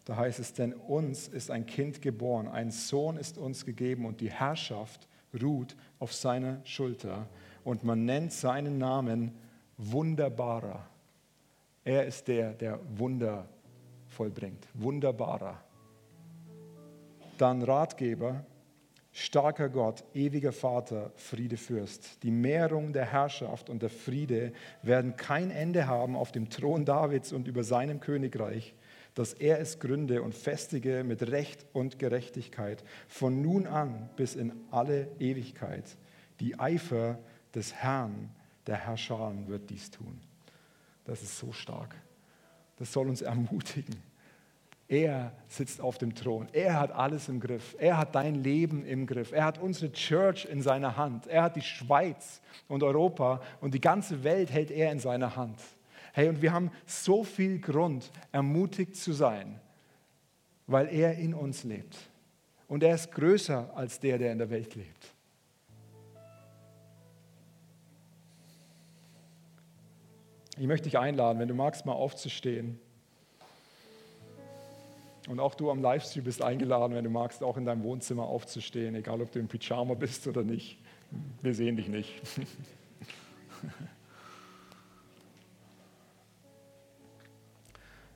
Da heißt es, denn uns ist ein Kind geboren, ein Sohn ist uns gegeben und die Herrschaft ruht auf seiner Schulter. Und man nennt seinen Namen Wunderbarer. Er ist der, der Wunder vollbringt. Wunderbarer. Dann Ratgeber, Starker Gott, ewiger Vater, Friedefürst. Die Mehrung der Herrschaft und der Friede werden kein Ende haben auf dem Thron Davids und über seinem Königreich, dass er es gründe und festige mit Recht und Gerechtigkeit von nun an bis in alle Ewigkeit. Die Eifer des Herrn, der Herrscher, wird dies tun. Das ist so stark. Das soll uns ermutigen. Er sitzt auf dem Thron. Er hat alles im Griff. Er hat dein Leben im Griff. Er hat unsere Church in seiner Hand. Er hat die Schweiz und Europa und die ganze Welt hält er in seiner Hand. Hey, und wir haben so viel Grund, ermutigt zu sein, weil er in uns lebt. Und er ist größer als der, der in der Welt lebt. Ich möchte dich einladen, wenn du magst, mal aufzustehen. Und auch du am Livestream bist eingeladen, wenn du magst, auch in deinem Wohnzimmer aufzustehen, egal ob du im Pyjama bist oder nicht. Wir sehen dich nicht.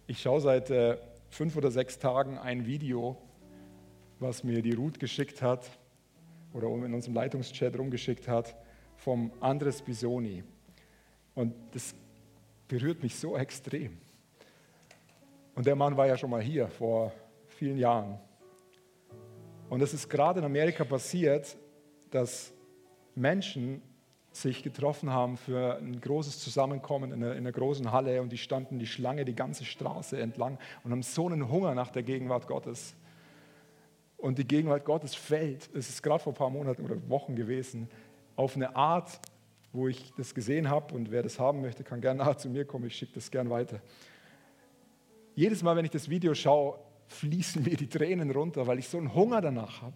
Ich schaue seit äh, fünf oder sechs Tagen ein Video, was mir die Ruth geschickt hat oder in unserem Leitungschat rumgeschickt hat, vom Andres Bisoni. Und das berührt mich so extrem. Und der Mann war ja schon mal hier vor vielen Jahren. Und es ist gerade in Amerika passiert, dass Menschen sich getroffen haben für ein großes Zusammenkommen in einer, in einer, großen Halle und die standen die Schlange die ganze Straße entlang und haben so einen Hunger nach der Gegenwart Gottes. Und die Gegenwart Gottes fällt, es ist gerade vor ein paar Monaten oder Wochen gewesen, auf eine Art, wo ich das gesehen habe und wer das haben möchte, kann gerne nachher *laughs* zu mir kommen, ich schicke das gern weiter. Jedes Mal, wenn ich das Video schaue, fließen mir die Tränen runter, weil ich so einen Hunger danach habe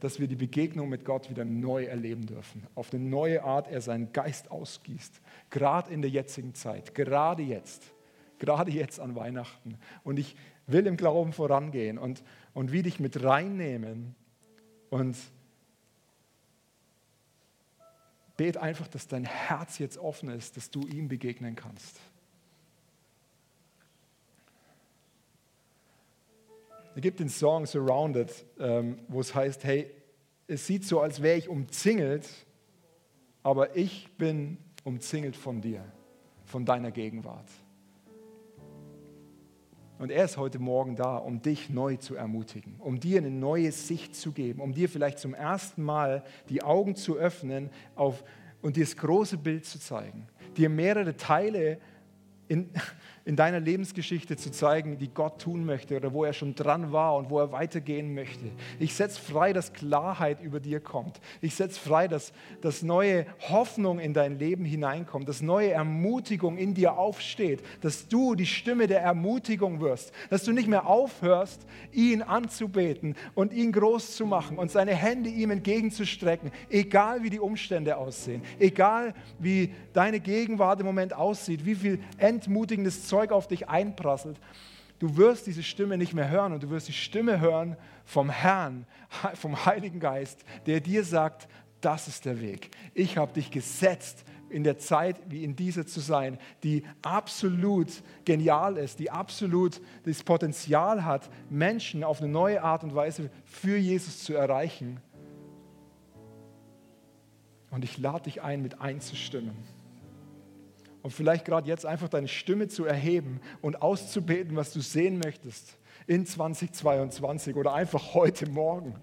dass wir die Begegnung mit Gott wieder neu erleben dürfen. Auf eine neue Art er seinen Geist ausgießt. Gerade in der jetzigen Zeit, gerade jetzt, gerade jetzt an Weihnachten. Und ich will im Glauben vorangehen und, und wie dich mit reinnehmen und bet einfach, dass dein Herz jetzt offen ist, dass du ihm begegnen kannst. Es gibt den Song Surrounded, ähm, wo es heißt, hey, es sieht so, als wäre ich umzingelt, aber ich bin umzingelt von dir, von deiner Gegenwart. Und er ist heute Morgen da, um dich neu zu ermutigen, um dir eine neue Sicht zu geben, um dir vielleicht zum ersten Mal die Augen zu öffnen auf, und dir das große Bild zu zeigen, dir mehrere Teile in, in deiner Lebensgeschichte zu zeigen, die Gott tun möchte oder wo er schon dran war und wo er weitergehen möchte. Ich setze frei, dass Klarheit über dir kommt. Ich setze frei, dass, dass neue Hoffnung in dein Leben hineinkommt, dass neue Ermutigung in dir aufsteht, dass du die Stimme der Ermutigung wirst, dass du nicht mehr aufhörst, ihn anzubeten und ihn groß zu machen und seine Hände ihm entgegenzustrecken, egal wie die Umstände aussehen, egal wie deine Gegenwart im Moment aussieht, wie viel entmutigendes Zeug auf dich einprasselt, du wirst diese Stimme nicht mehr hören und du wirst die Stimme hören vom Herrn, *laughs* vom Heiligen Geist, der dir sagt, das ist der Weg. Ich habe dich gesetzt, in der Zeit wie in dieser zu sein, die absolut genial ist, die absolut das Potenzial hat, Menschen auf eine neue Art und Weise für Jesus zu erreichen. Und ich lade dich ein, mit einzustimmen. Und vielleicht gerade jetzt einfach deine Stimme zu erheben und auszubeten, was du sehen möchtest in 2022 oder einfach heute Morgen.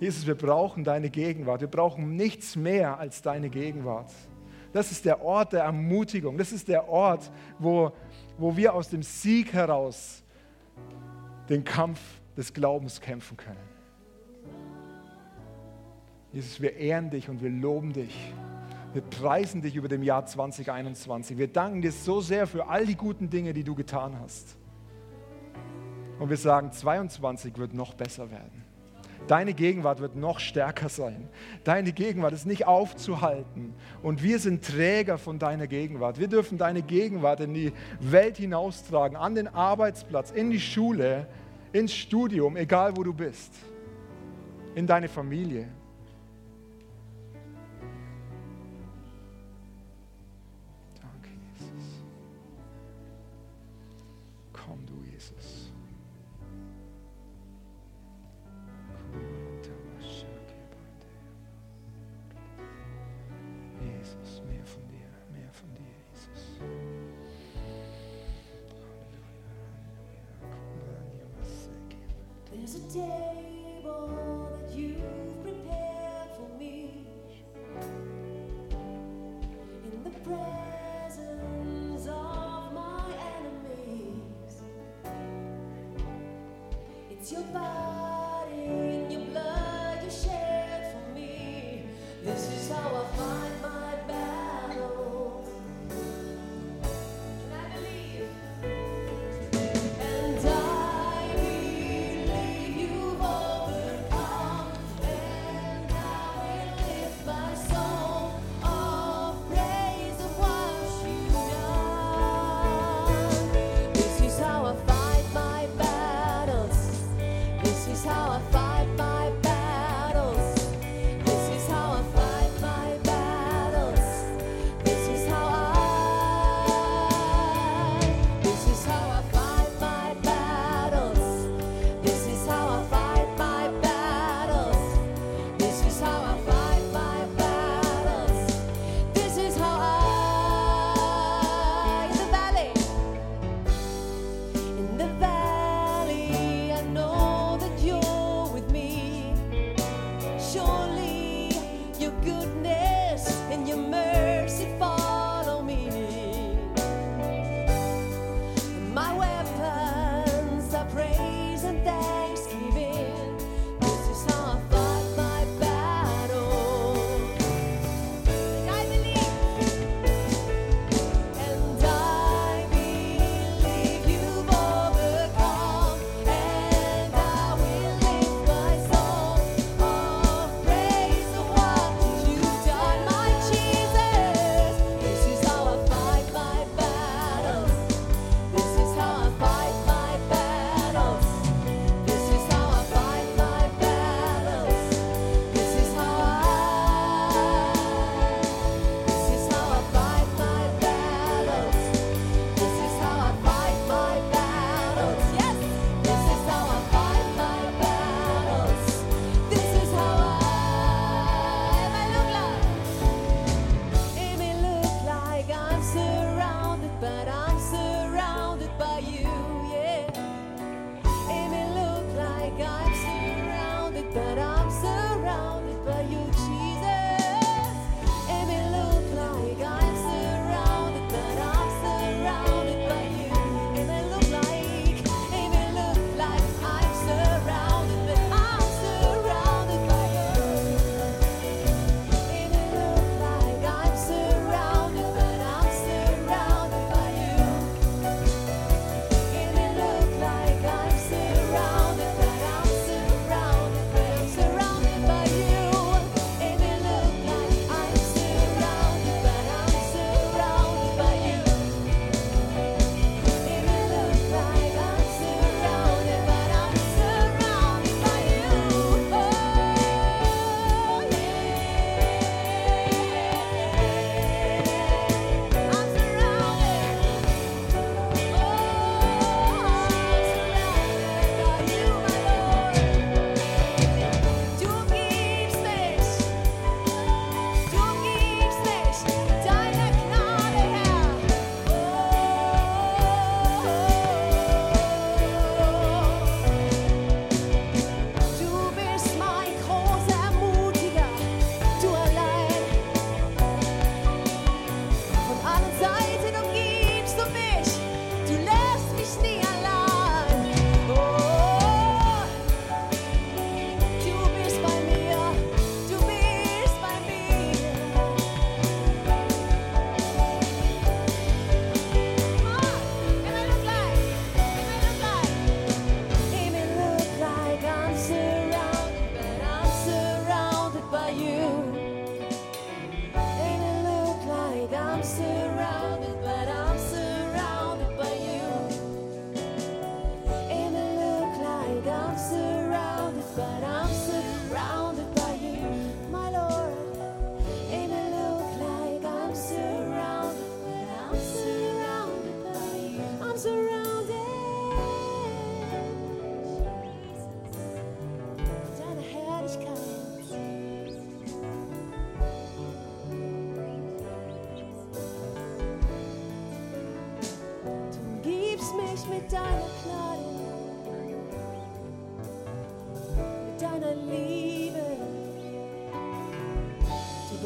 Jesus, wir brauchen deine Gegenwart. Wir brauchen nichts mehr als deine Gegenwart. Das ist der Ort der Ermutigung. Das ist der Ort, wo, wo wir aus dem Sieg heraus den Kampf des Glaubens kämpfen können. Jesus, wir ehren dich und wir loben dich. Wir preisen dich über dem Jahr 2021. Wir danken dir so sehr für all die guten Dinge, die du getan hast. Und wir sagen, 2022 wird noch besser werden. Deine Gegenwart wird noch stärker sein. Deine Gegenwart ist nicht aufzuhalten. Und wir sind Träger von deiner Gegenwart. Wir dürfen deine Gegenwart in die Welt hinaustragen, an den Arbeitsplatz, in die Schule, ins Studium, egal wo du bist, in deine Familie.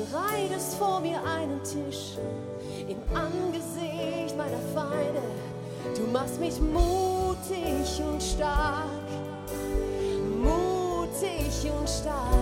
Bereitest vor mir einen Tisch im Angesicht meiner Feinde. Du machst mich mutig und stark, mutig und stark.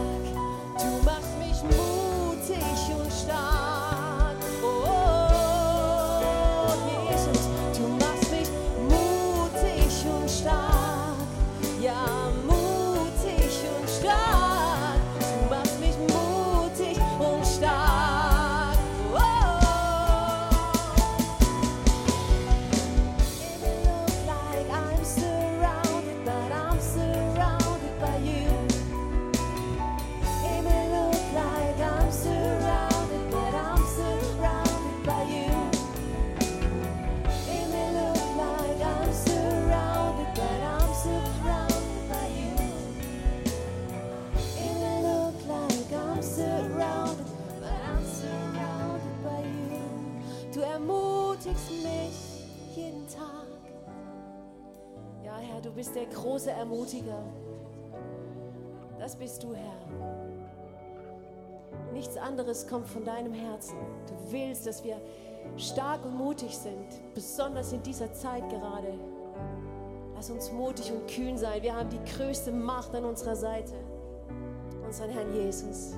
Herr, du bist der große Ermutiger. Das bist du, Herr. Nichts anderes kommt von deinem Herzen. Du willst, dass wir stark und mutig sind, besonders in dieser Zeit gerade. Lass uns mutig und kühn sein. Wir haben die größte Macht an unserer Seite, unseren Herrn Jesus.